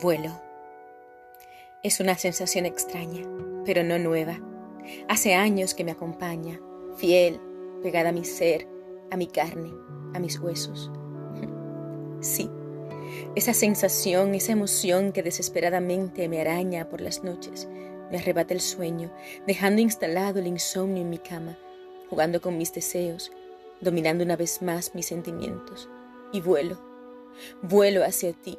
Vuelo. Es una sensación extraña, pero no nueva. Hace años que me acompaña, fiel, pegada a mi ser, a mi carne, a mis huesos. Sí, esa sensación, esa emoción que desesperadamente me araña por las noches, me arrebata el sueño, dejando instalado el insomnio en mi cama, jugando con mis deseos, dominando una vez más mis sentimientos. Y vuelo, vuelo hacia ti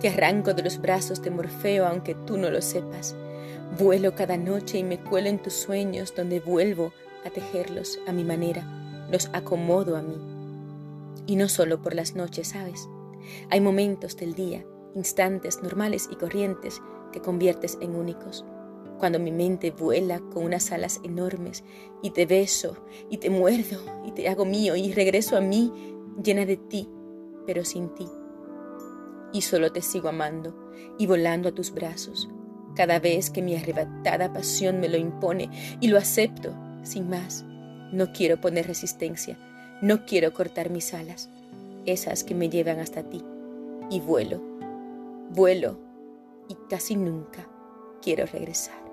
te arranco de los brazos de Morfeo aunque tú no lo sepas. Vuelo cada noche y me cuelo en tus sueños donde vuelvo a tejerlos a mi manera, los acomodo a mí. Y no solo por las noches, ¿sabes? Hay momentos del día, instantes normales y corrientes que conviertes en únicos. Cuando mi mente vuela con unas alas enormes y te beso y te muerdo y te hago mío y regreso a mí llena de ti, pero sin ti y solo te sigo amando y volando a tus brazos cada vez que mi arrebatada pasión me lo impone y lo acepto sin más. No quiero poner resistencia, no quiero cortar mis alas, esas que me llevan hasta ti, y vuelo, vuelo y casi nunca quiero regresar.